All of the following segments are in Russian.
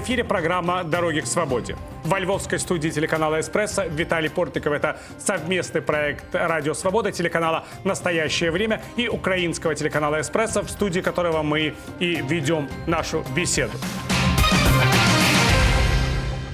эфире программа «Дороги к свободе». Во львовской студии телеканала «Эспрессо» Виталий Портников. Это совместный проект «Радио Свобода», телеканала «Настоящее время» и украинского телеканала «Эспрессо», в студии которого мы и ведем нашу беседу.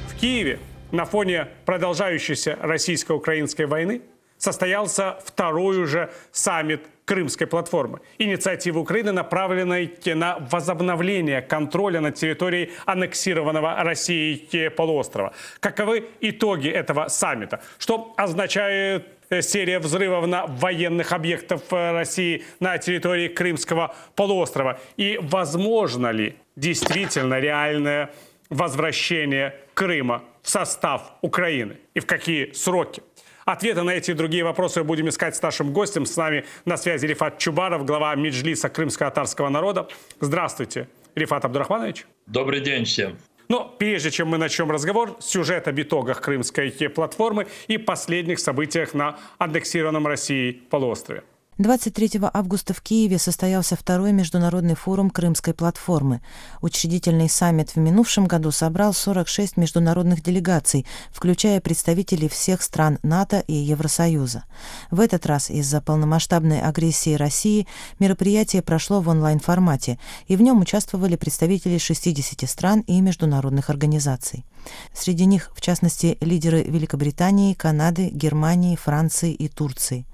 В Киеве на фоне продолжающейся российско-украинской войны состоялся второй уже саммит Крымской платформы. Инициатива Украины, направленной на возобновление контроля над территорией аннексированного Россией полуострова. Каковы итоги этого саммита? Что означает э, серия взрывов на военных объектов э, России на территории Крымского полуострова? И возможно ли действительно реальное возвращение Крыма в состав Украины? И в какие сроки? Ответы на эти и другие вопросы будем искать с нашим гостем. С нами на связи Рифат Чубаров, глава Меджлиса крымско-татарского народа. Здравствуйте, Рифат Абдурахманович. Добрый день всем. Но прежде чем мы начнем разговор, сюжет об итогах крымской платформы и последних событиях на аннексированном Россией полуострове. 23 августа в Киеве состоялся второй международный форум Крымской платформы. Учредительный саммит в минувшем году собрал 46 международных делегаций, включая представителей всех стран НАТО и Евросоюза. В этот раз из-за полномасштабной агрессии России мероприятие прошло в онлайн-формате, и в нем участвовали представители 60 стран и международных организаций. Среди них, в частности, лидеры Великобритании, Канады, Германии, Франции и Турции.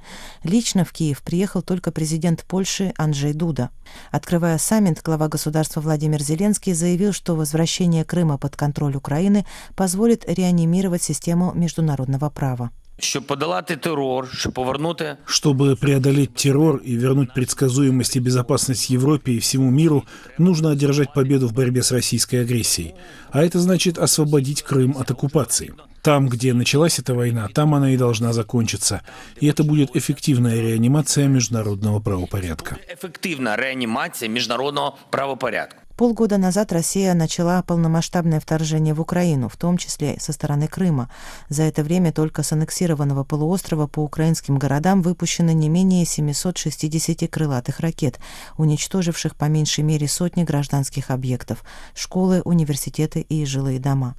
Лично в Киев приехал только президент Польши Анджей Дуда. Открывая саммит, глава государства Владимир Зеленский заявил, что возвращение Крыма под контроль Украины позволит реанимировать систему международного права. Щоб подолати террор, щоб повернути, чтобы преодолеть террор и вернуть предсказуемость и безопасность Европе и всему миру, нужно одержать победу в борьбе с российской агрессией, а это значит освободить Крым от оккупации. Там, где началась эта война, там она и должна закончиться, и это будет эффективная реанимация международного правопорядка. Эффективная реанимация международного правопорядка. Полгода назад Россия начала полномасштабное вторжение в Украину, в том числе со стороны Крыма. За это время только с аннексированного полуострова по украинским городам выпущено не менее 760 крылатых ракет, уничтоживших по меньшей мере сотни гражданских объектов – школы, университеты и жилые дома.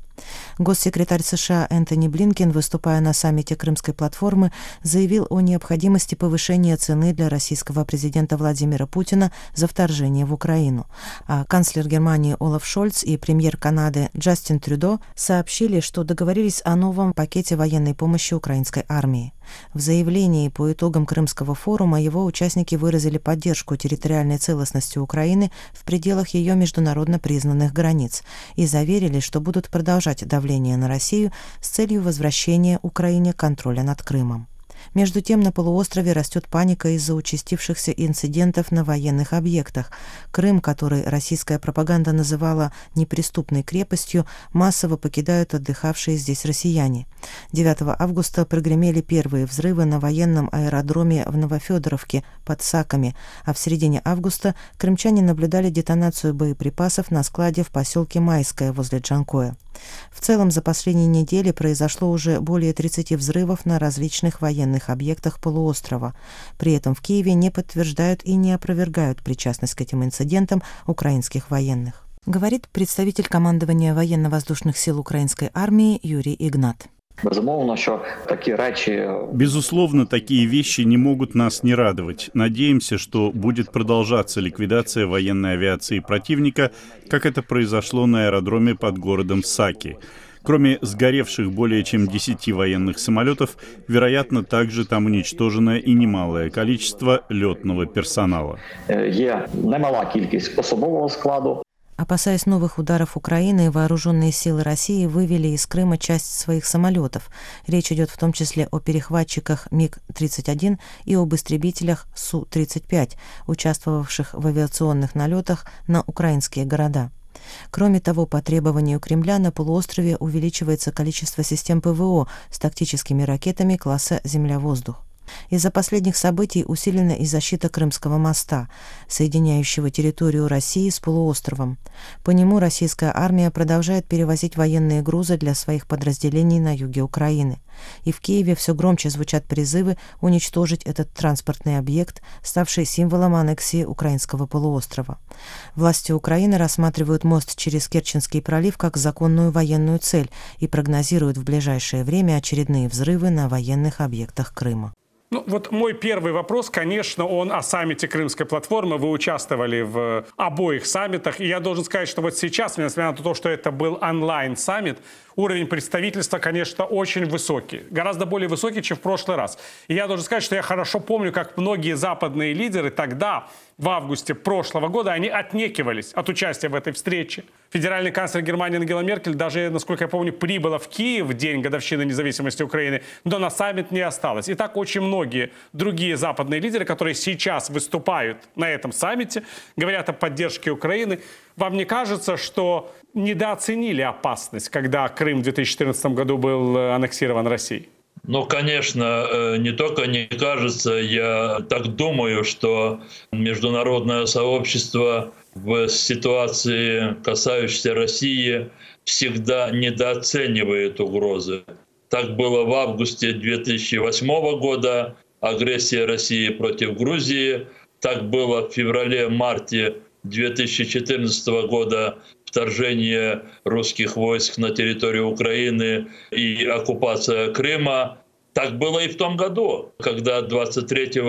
Госсекретарь США Энтони Блинкен, выступая на саммите Крымской платформы, заявил о необходимости повышения цены для российского президента Владимира Путина за вторжение в Украину. А канцлер Германии Олаф Шольц и премьер Канады Джастин Трюдо сообщили, что договорились о новом пакете военной помощи украинской армии. В заявлении по итогам Крымского форума его участники выразили поддержку территориальной целостности Украины в пределах ее международно признанных границ и заверили, что будут продолжать давление на Россию с целью возвращения Украине контроля над Крымом. Между тем на полуострове растет паника из-за участившихся инцидентов на военных объектах. Крым, который российская пропаганда называла неприступной крепостью, массово покидают отдыхавшие здесь россияне. 9 августа прогремели первые взрывы на военном аэродроме в Новофедоровке под Саками, а в середине августа крымчане наблюдали детонацию боеприпасов на складе в поселке Майское возле Джанкоя. В целом за последние недели произошло уже более 30 взрывов на различных военных объектах полуострова. При этом в Киеве не подтверждают и не опровергают причастность к этим инцидентам украинских военных. Говорит представитель командования военно-воздушных сил украинской армии Юрий Игнат. Безумовно, що такі речі Безусловно, такие вещи не могут нас не радовать. Надеемся, что будет продолжаться ликвидация военной авиации противника, как это произошло на аэродроме под городом Саки. Кроме сгоревших более чем 10 военных самолетов, вероятно, также там уничтожено и немалое количество летного персонала. е, є немала кількість особового складу. Опасаясь новых ударов Украины, вооруженные силы России вывели из Крыма часть своих самолетов. Речь идет в том числе о перехватчиках МиГ-31 и об истребителях Су-35, участвовавших в авиационных налетах на украинские города. Кроме того, по требованию Кремля на полуострове увеличивается количество систем ПВО с тактическими ракетами класса «Земля-воздух». Из-за последних событий усилена и защита Крымского моста, соединяющего территорию России с полуостровом. По нему российская армия продолжает перевозить военные грузы для своих подразделений на юге Украины. И в Киеве все громче звучат призывы уничтожить этот транспортный объект, ставший символом аннексии украинского полуострова. Власти Украины рассматривают мост через Керченский пролив как законную военную цель и прогнозируют в ближайшее время очередные взрывы на военных объектах Крыма. Ну, вот мой первый вопрос, конечно, он о саммите Крымской платформы. Вы участвовали в обоих саммитах. И я должен сказать, что вот сейчас, несмотря на то, что это был онлайн-саммит, уровень представительства, конечно, очень высокий. Гораздо более высокий, чем в прошлый раз. И я должен сказать, что я хорошо помню, как многие западные лидеры тогда, в августе прошлого года, они отнекивались от участия в этой встрече. Федеральный канцлер Германии Ангела Меркель даже, насколько я помню, прибыла в Киев в день годовщины независимости Украины, но на саммит не осталось. И так очень многие другие западные лидеры, которые сейчас выступают на этом саммите, говорят о поддержке Украины. Вам не кажется, что недооценили опасность, когда Крым в 2014 году был э, аннексирован Россией? Ну, конечно, э, не только не кажется, я так думаю, что международное сообщество в ситуации, касающейся России, всегда недооценивает угрозы. Так было в августе 2008 года, агрессия России против Грузии. Так было в феврале-марте 2014 года вторжение русских войск на территорию Украины и оккупация Крыма. Так было и в том году, когда 23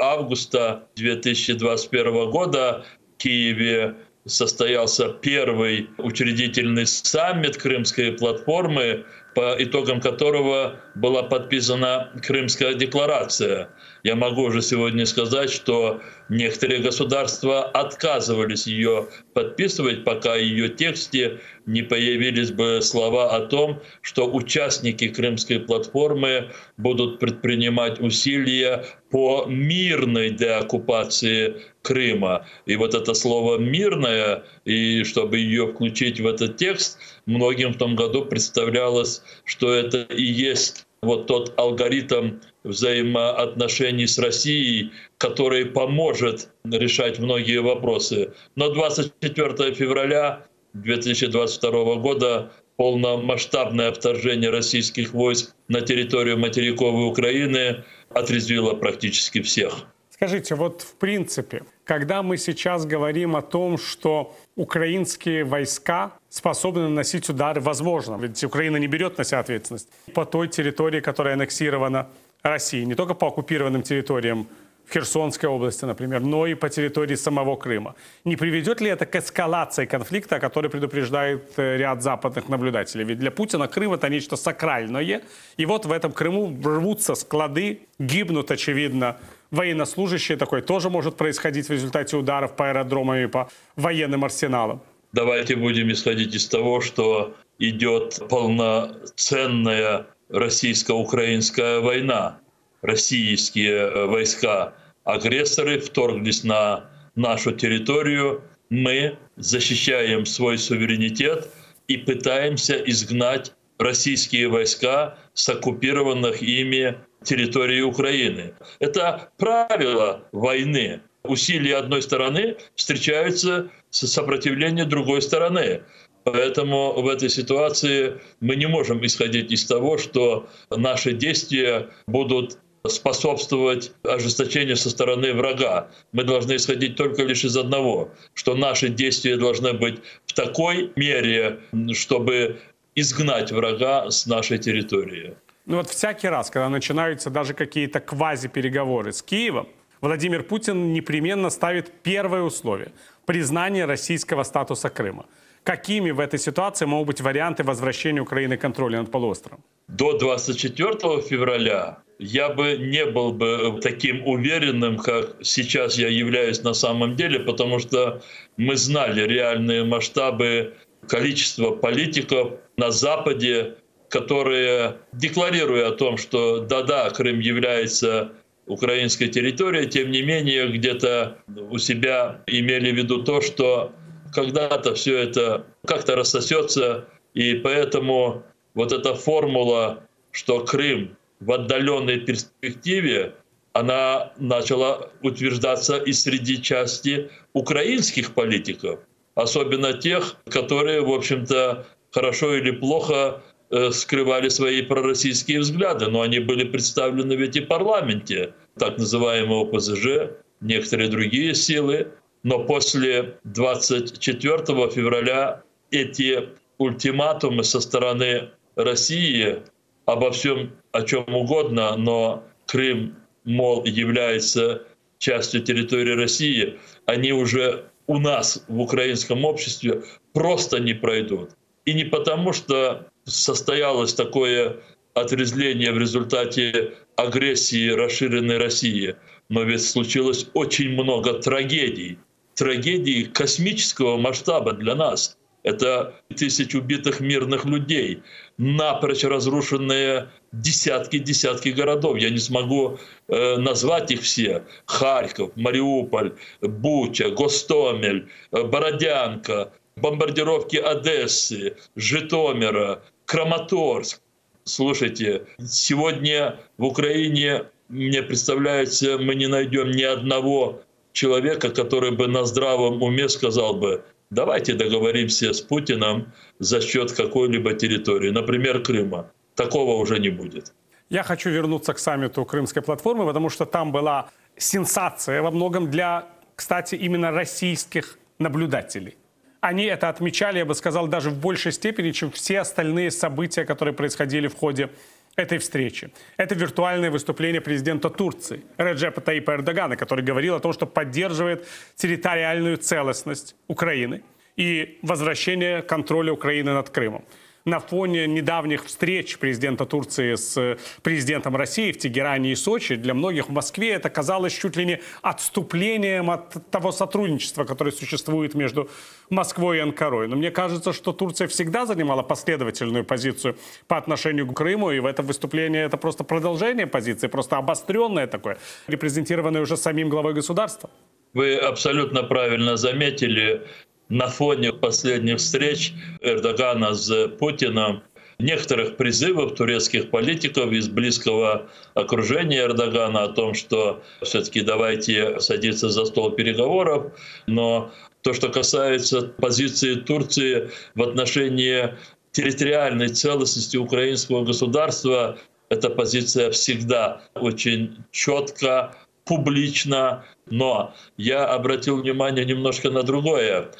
августа 2021 года в Киеве состоялся первый учредительный саммит Крымской платформы, по итогам которого была подписана Крымская декларация. Я могу уже сегодня сказать, что некоторые государства отказывались ее подписывать, пока в ее тексте не появились бы слова о том, что участники Крымской платформы будут предпринимать усилия по мирной деоккупации Крыма. И вот это слово «мирное», и чтобы ее включить в этот текст, многим в том году представлялось, что это и есть вот тот алгоритм взаимоотношений с Россией, который поможет решать многие вопросы. Но 24 февраля 2022 года полномасштабное вторжение российских войск на территорию материковой Украины отрезвило практически всех. Скажите, вот в принципе, когда мы сейчас говорим о том, что украинские войска способны наносить удары, возможно, ведь Украина не берет на себя ответственность, по той территории, которая аннексирована Россией, не только по оккупированным территориям в Херсонской области, например, но и по территории самого Крыма. Не приведет ли это к эскалации конфликта, о которой предупреждает э, ряд западных наблюдателей? Ведь для Путина Крым это нечто сакральное. И вот в этом Крыму рвутся склады, гибнут, очевидно, военнослужащие. Такое тоже может происходить в результате ударов по аэродромам и по военным арсеналам. Давайте будем исходить из того, что идет полноценная российско-украинская война. Российские э, войска агрессоры вторглись на нашу территорию. Мы защищаем свой суверенитет и пытаемся изгнать российские войска с оккупированных ими территорий Украины. Это правило войны. Усилия одной стороны встречаются с сопротивлением другой стороны. Поэтому в этой ситуации мы не можем исходить из того, что наши действия будут способствовать ожесточению со стороны врага. Мы должны исходить только лишь из одного, что наши действия должны быть в такой мере, чтобы изгнать врага с нашей территории. Ну вот всякий раз, когда начинаются даже какие-то квази-переговоры с Киевом, Владимир Путин непременно ставит первое условие – признание российского статуса Крыма. Какими в этой ситуации могут быть варианты возвращения Украины контроля над полуостровом? До 24 февраля я бы не был бы таким уверенным, как сейчас я являюсь на самом деле, потому что мы знали реальные масштабы количества политиков на Западе, которые, декларируя о том, что да-да, Крым является украинской территорией, тем не менее где-то у себя имели в виду то, что когда-то все это как-то рассосется, и поэтому вот эта формула, что Крым в отдаленной перспективе она начала утверждаться и среди части украинских политиков, особенно тех, которые, в общем-то, хорошо или плохо э, скрывали свои пророссийские взгляды, но они были представлены ведь и в парламенте, так называемого ПЗЖ, некоторые другие силы. Но после 24 февраля эти ультиматумы со стороны России обо всем, о чем угодно, но Крым, мол, является частью территории России, они уже у нас в украинском обществе просто не пройдут. И не потому, что состоялось такое отрезвление в результате агрессии расширенной России, но ведь случилось очень много трагедий, трагедий космического масштаба для нас. Это тысяч убитых мирных людей, напрочь разрушенные десятки-десятки городов. Я не смогу э, назвать их все. Харьков, Мариуполь, Буча, Гостомель, э, Бородянка, бомбардировки Одессы, Житомира, Краматорск. Слушайте, сегодня в Украине, мне представляется, мы не найдем ни одного человека, который бы на здравом уме сказал бы, давайте договоримся с Путиным за счет какой-либо территории, например, Крыма. Такого уже не будет. Я хочу вернуться к саммиту Крымской платформы, потому что там была сенсация во многом для, кстати, именно российских наблюдателей они это отмечали, я бы сказал, даже в большей степени, чем все остальные события, которые происходили в ходе этой встречи. Это виртуальное выступление президента Турции Реджепа Таипа Эрдогана, который говорил о том, что поддерживает территориальную целостность Украины и возвращение контроля Украины над Крымом на фоне недавних встреч президента Турции с президентом России в Тегеране и Сочи, для многих в Москве это казалось чуть ли не отступлением от того сотрудничества, которое существует между Москвой и Анкарой. Но мне кажется, что Турция всегда занимала последовательную позицию по отношению к Крыму, и в этом выступлении это просто продолжение позиции, просто обостренное такое, репрезентированное уже самим главой государства. Вы абсолютно правильно заметили, на фоне последних встреч Эрдогана с Путиным некоторых призывов турецких политиков из близкого окружения Эрдогана о том, что все-таки давайте садиться за стол переговоров. Но то, что касается позиции Турции в отношении территориальной целостности украинского государства, эта позиция всегда очень четко, публично, но я обратил внимание немножко на другое.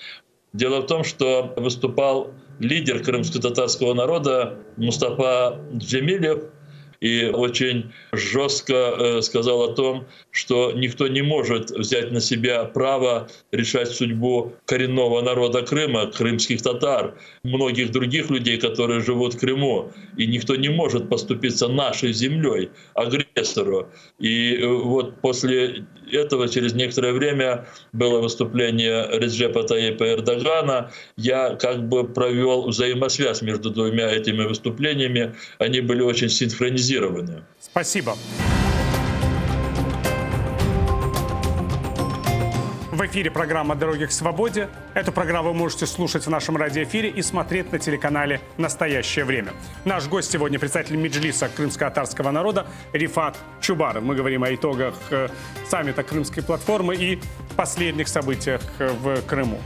Дело в том, что выступал лидер крымско-татарского народа Мустафа Джемилев, и очень жестко э, сказал о том, что никто не может взять на себя право решать судьбу коренного народа Крыма, крымских татар, многих других людей, которые живут в Крыму. И никто не может поступиться нашей землей агрессору. И э, вот после этого через некоторое время было выступление Реджепа Таипа Эрдогана. Я как бы провел взаимосвязь между двумя этими выступлениями. Они были очень синхронизированы. Спасибо. В эфире программа «Дороги к свободе». Эту программу вы можете слушать в нашем радиоэфире и смотреть на телеканале «Настоящее время». Наш гость сегодня председатель Меджлиса крымско-татарского народа Рифат Чубаров. Мы говорим о итогах э, саммита Крымской платформы и последних событиях э, в Крыму.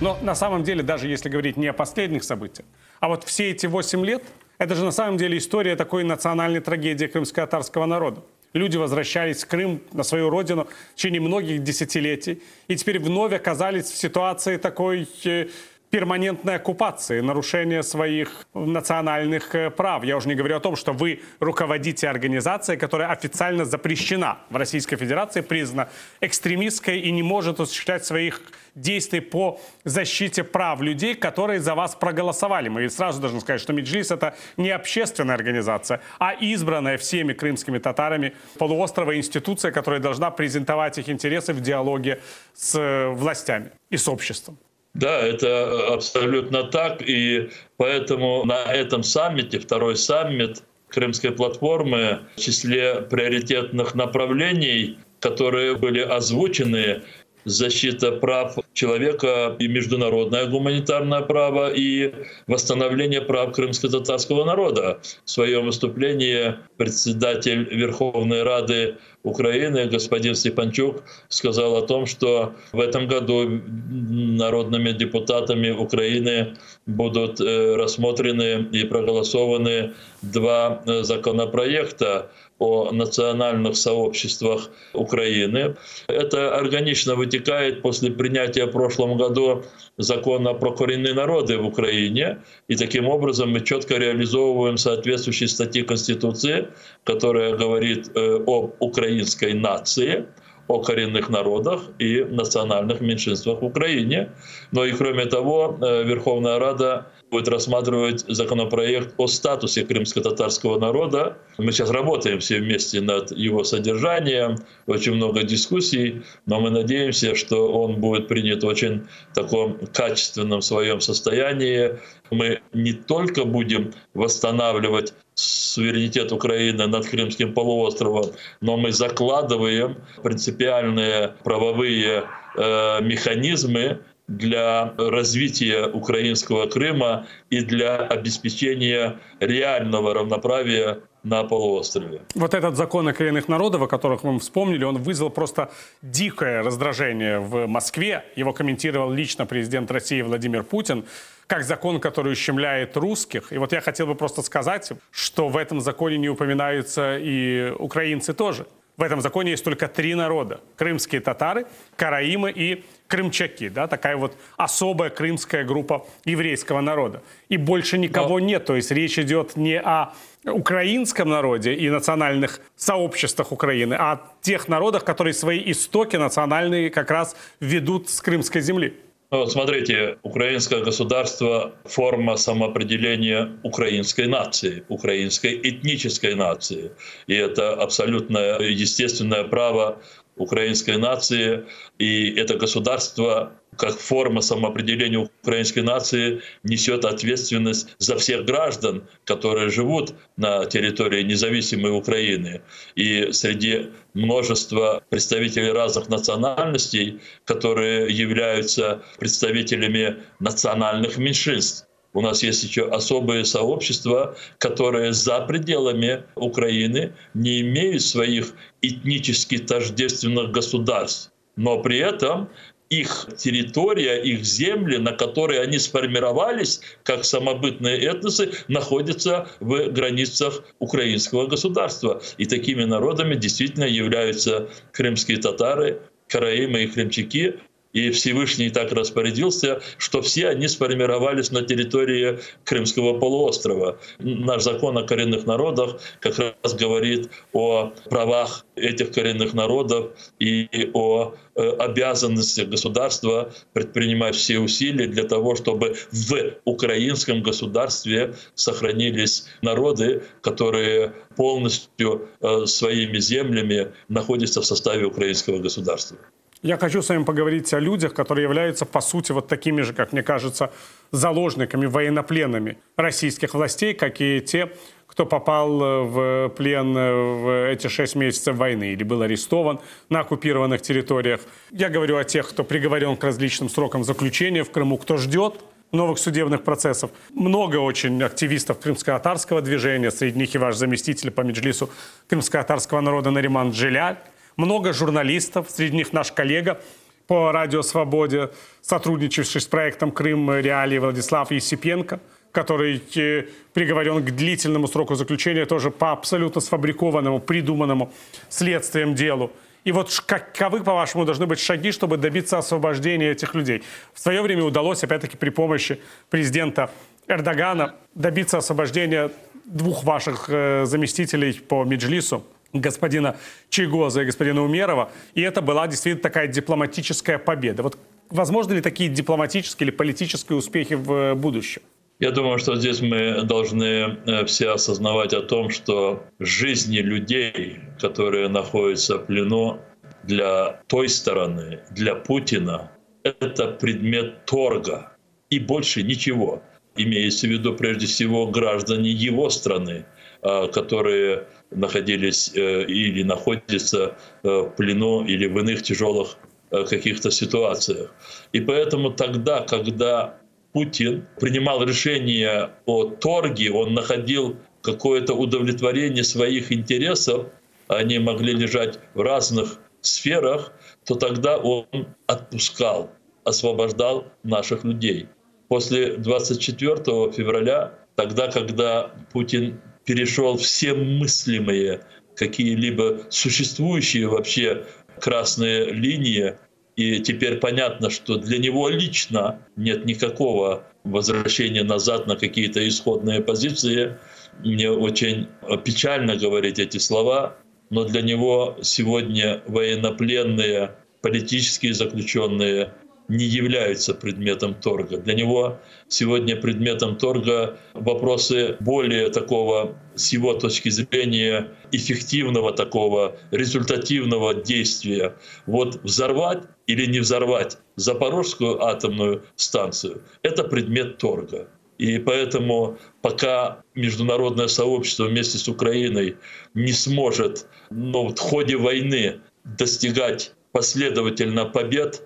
Но на самом деле, даже если говорить не о последних событиях, а вот все эти 8 лет, это же на самом деле история такой национальной трагедии крымско-татарского народа. Люди возвращались в Крым, на свою родину в течение многих десятилетий. И теперь вновь оказались в ситуации такой э, перманентной оккупации, нарушения своих национальных э, прав. Я уже не говорю о том, что вы руководите организацией, которая официально запрещена в Российской Федерации, признана экстремистской и не может осуществлять своих действий по защите прав людей, которые за вас проголосовали. Мы сразу должны сказать, что Меджлис это не общественная организация, а избранная всеми крымскими татарами полуострова институция, которая должна презентовать их интересы в диалоге с э, властями и с обществом. Да, это абсолютно так. И поэтому на этом саммите, второй саммит Крымской платформы, в числе приоритетных направлений, которые были озвучены, защита прав человека и международное гуманитарное право и восстановление прав крымско-татарского народа. В своем выступлении председатель Верховной Рады Украины господин Степанчук сказал о том, что в этом году народными депутатами Украины будут э, рассмотрены и проголосованы два э, законопроекта о национальных сообществах Украины. Это органично вытекает после принятия в прошлом году закона про коренные народы в Украине. И таким образом мы четко реализовываем соответствующие статьи Конституции, которая говорит э, об украинской нации о коренных народах и национальных меньшинствах в Украине. Но и кроме того, э, Верховная Рада будет рассматривать законопроект о статусе крымско-татарского народа. Мы сейчас работаем все вместе над его содержанием, очень много дискуссий, но мы надеемся, что он будет принят в очень таком качественном своем состоянии. Мы не только будем восстанавливать суверенитет Украины над Крымским полуостровом, но мы закладываем принципиальные правовые э, механизмы для развития украинского Крыма и для обеспечения реального равноправия на полуострове. Вот этот закон о коренных народов, о которых мы вспомнили, он вызвал просто дикое раздражение в Москве. Его комментировал лично президент России Владимир Путин как закон, который ущемляет русских. И вот я хотел бы просто сказать, что в этом законе не упоминаются и украинцы тоже. В этом законе есть только три народа. Крымские татары, караимы и крымчаки. Да, такая вот особая крымская группа еврейского народа. И больше никого Но... нет. То есть речь идет не о украинском народе и национальных сообществах Украины, а о тех народах, которые свои истоки национальные как раз ведут с крымской земли. Ну, вот смотрите, украинское государство – форма самоопределения украинской нации, украинской этнической нации. И это абсолютно естественное право украинской нации. И это государство как форма самоопределения украинской нации несет ответственность за всех граждан, которые живут на территории независимой Украины. И среди множества представителей разных национальностей, которые являются представителями национальных меньшинств. У нас есть еще особые сообщества, которые за пределами Украины не имеют своих этнически тождественных государств но при этом их территория, их земли, на которые они сформировались как самобытные этносы, находятся в границах украинского государства. И такими народами действительно являются крымские татары, караимы и крымчаки, и Всевышний так распорядился, что все они сформировались на территории Крымского полуострова. Наш закон о коренных народах как раз говорит о правах этих коренных народов и о э, обязанностях государства предпринимать все усилия для того, чтобы в украинском государстве сохранились народы, которые полностью э, своими землями находятся в составе украинского государства. Я хочу с вами поговорить о людях, которые являются, по сути, вот такими же, как мне кажется, заложниками, военнопленными российских властей, как и те, кто попал э, в плен э, в эти шесть месяцев войны или был арестован на оккупированных территориях. Я говорю о тех, кто приговорен к различным срокам заключения в Крыму, кто ждет новых судебных процессов. Много очень активистов крымско-татарского движения, среди них и ваш заместитель по меджлису крымско-татарского народа Нариман Джиляль много журналистов, среди них наш коллега по «Радио Свободе», сотрудничавший с проектом «Крым. Реалии» Владислав Есипенко, который э, приговорен к длительному сроку заключения, тоже по абсолютно сфабрикованному, придуманному следствием делу. И вот каковы, по-вашему, должны быть шаги, чтобы добиться освобождения этих людей? В свое время удалось, опять-таки, при помощи президента Эрдогана добиться освобождения двух ваших э, заместителей по Меджлису, господина Чигоза и господина Умерова. И это была действительно такая дипломатическая победа. Вот возможны ли такие дипломатические или политические успехи в э, будущем? Я думаю, что здесь мы должны э, все осознавать о том, что жизни людей, которые находятся в плену, для той стороны, для Путина, это предмет торга и больше ничего. Имеется в виду прежде всего граждане его страны, а, которые находились э, или находятся э, в плену или в иных тяжелых э, каких-то ситуациях. И поэтому тогда, когда Путин принимал решение о торге, он находил какое-то удовлетворение своих интересов, они могли лежать в разных сферах, то тогда он отпускал, освобождал наших людей. После 24 февраля, тогда, когда Путин перешел все мыслимые, какие-либо существующие вообще красные линии, и теперь понятно, что для него лично нет никакого возвращения назад на какие-то исходные позиции. Мне очень печально говорить эти слова, но для него сегодня военнопленные, политические заключенные не являются предметом торга. Для него сегодня предметом торга вопросы более такого, с его точки зрения, эффективного такого, результативного действия. Вот взорвать или не взорвать Запорожскую атомную станцию – это предмет торга. И поэтому пока международное сообщество вместе с Украиной не сможет ну, в ходе войны достигать последовательно побед,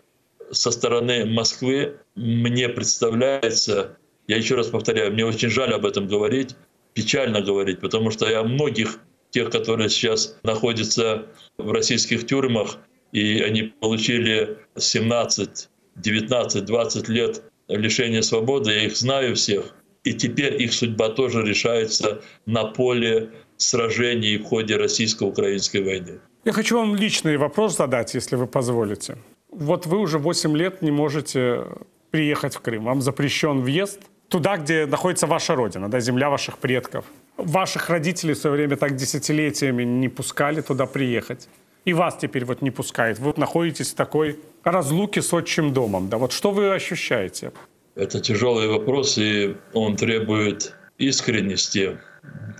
со стороны Москвы мне представляется, я еще раз повторяю, мне очень жаль об этом говорить, печально говорить, потому что я многих тех, которые сейчас находятся в российских тюрьмах, и они получили 17, 19, 20 лет лишения свободы, я их знаю всех. И теперь их судьба тоже решается на поле сражений в ходе российско-украинской войны. Я хочу вам личный вопрос задать, если вы позволите. Вот вы уже 8 лет не можете приехать в Крым. Вам запрещен въезд туда, где находится ваша родина, да, земля ваших предков. Ваших родителей в свое время так десятилетиями не пускали туда приехать. И вас теперь вот не пускают. Вы находитесь в такой разлуке с отчим домом. Да, вот что вы ощущаете? Это тяжелый вопрос, и он требует искренности.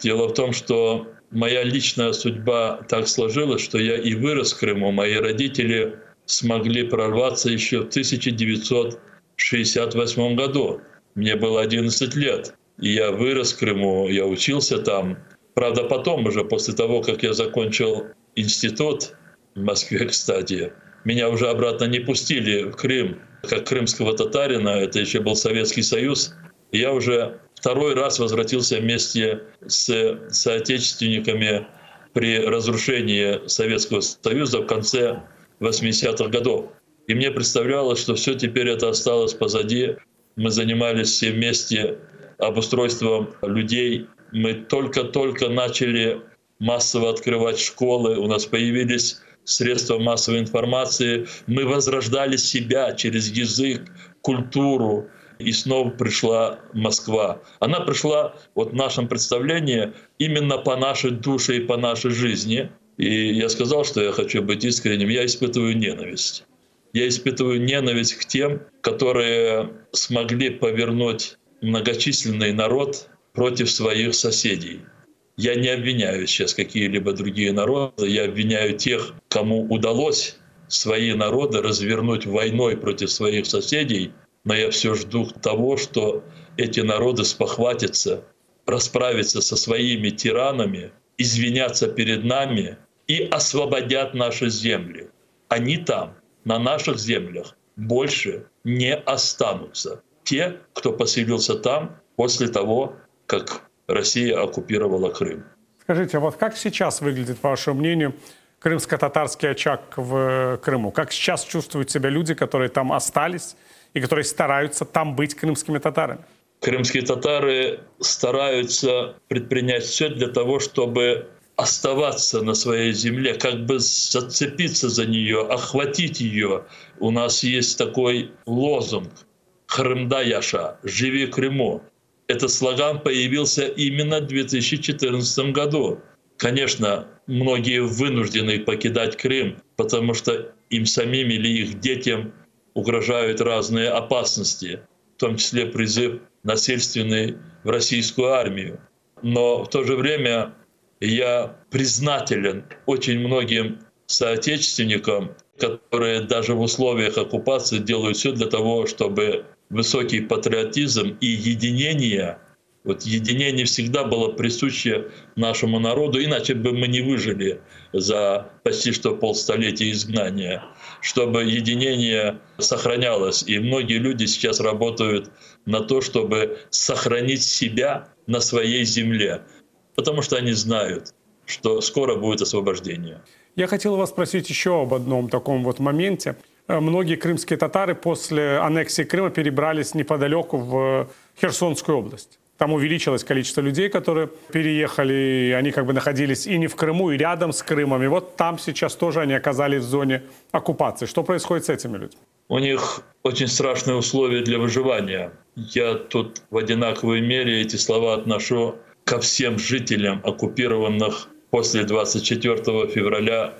Дело в том, что моя личная судьба так сложилась, что я и вырос в Крыму. Мои родители смогли прорваться еще в 1968 году. Мне было 11 лет, и я вырос в Крыму, я учился там. Правда, потом уже, после того, как я закончил институт в Москве, кстати, меня уже обратно не пустили в Крым, как крымского татарина, это еще был Советский Союз. Я уже второй раз возвратился вместе с соотечественниками при разрушении Советского Союза в конце 80-х годов. И мне представлялось, что все теперь это осталось позади. Мы занимались все вместе обустройством людей. Мы только-только начали массово открывать школы, у нас появились средства массовой информации. Мы возрождали себя через язык, культуру, и снова пришла Москва. Она пришла вот в нашем представлении именно по нашей душе и по нашей жизни. И я сказал, что я хочу быть искренним. Я испытываю ненависть. Я испытываю ненависть к тем, которые смогли повернуть многочисленный народ против своих соседей. Я не обвиняю сейчас какие-либо другие народы, я обвиняю тех, кому удалось свои народы развернуть войной против своих соседей, но я все жду того, что эти народы спохватятся, расправятся со своими тиранами, извинятся перед нами и освободят наши земли. Они там, на наших землях, больше не останутся. Те, кто поселился там после того, как Россия оккупировала Крым. Скажите, а вот как сейчас выглядит, по вашему мнению, крымско-татарский очаг в Крыму? Как сейчас чувствуют себя люди, которые там остались и которые стараются там быть крымскими татарами? Крымские татары стараются предпринять все для того, чтобы оставаться на своей земле, как бы зацепиться за нее, охватить ее. У нас есть такой лозунг «Крымда Яша, живи Крыму». Этот слоган появился именно в 2014 году. Конечно, многие вынуждены покидать Крым, потому что им самим или их детям угрожают разные опасности, в том числе призыв насильственный в российскую армию. Но в то же время я признателен очень многим соотечественникам, которые даже в условиях оккупации делают все для того, чтобы высокий патриотизм и единение Вот единение всегда было присуще нашему народу, иначе бы мы не выжили за почти что полстолетия изгнания, чтобы единение сохранялось. И многие люди сейчас работают на то, чтобы сохранить себя на своей земле, потому что они знают, что скоро будет освобождение. Я хотел вас спросить еще об одном таком вот моменте. Э, Многие крымские татары после аннексии Крыма перебрались неподалеку в Херсонскую область. Там увеличилось количество людей, которые переехали, и они как бы находились и не в Крыму, и рядом с Крымом. И вот там сейчас тоже они оказались в зоне оккупации. Что происходит с этими людьми? У них очень страшные условия для выживания. Я тут в одинаковой мере эти слова отношу ко всем жителям оккупированных после 24 февраля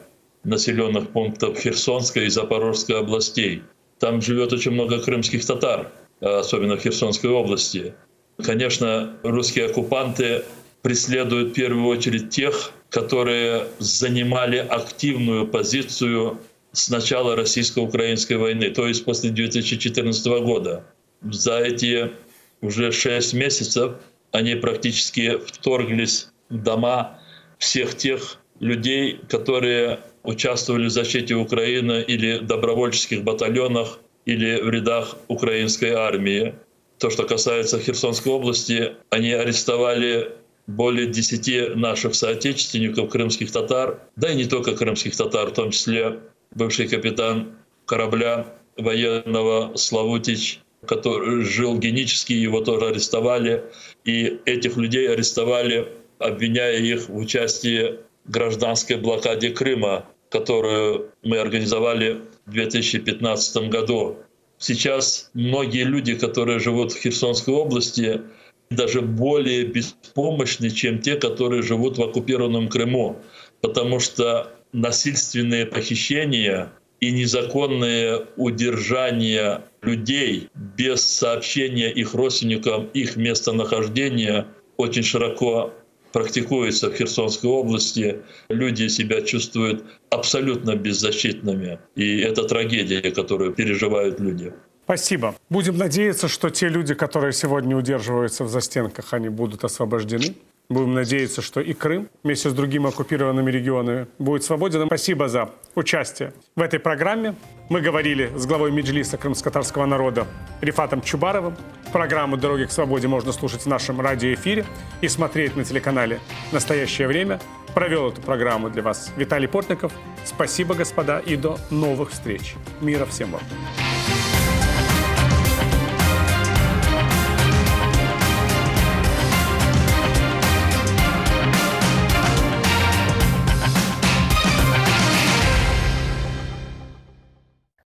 населенных пунктов Херсонской и Запорожской областей. Там живет очень много крымских татар, особенно в Херсонской области. Конечно, русские оккупанты преследуют в первую очередь тех, которые занимали активную позицию с начала российско-украинской войны, то есть после 2014 года. За эти уже шесть месяцев они практически вторглись в дома всех тех людей, которые участвовали в защите Украины или в добровольческих батальонах, или в рядах украинской армии. То, что касается Херсонской области, они арестовали более 10 наших соотечественников, крымских татар, да и не только крымских татар, в том числе бывший капитан корабля военного Славутич, который жил генически, его тоже арестовали. И этих людей арестовали, обвиняя их в участии в гражданской блокаде Крыма, которую мы организовали в 2015 году. Сейчас многие люди, которые живут в Херсонской области, даже более беспомощны, чем те, которые живут в оккупированном Крыму, потому что насильственные похищения и незаконное удержание людей без сообщения их родственникам их местонахождения очень широко практикуется в Херсонской области. Люди себя чувствуют абсолютно беззащитными. И это трагедия, которую переживают люди. Спасибо. Будем надеяться, что те люди, которые сегодня удерживаются в застенках, они будут освобождены. Будем надеяться, что и Крым вместе с другими оккупированными регионами будет свободен. Спасибо за участие в этой программе. Мы говорили с главой Меджлиса крымско-татарского народа Рифатом Чубаровым. Программу «Дороги к свободе» можно слушать в нашем радиоэфире и смотреть на телеканале «Настоящее время». Провел эту программу для вас Виталий Портников. Спасибо, господа, и до новых встреч. Мира всем вам.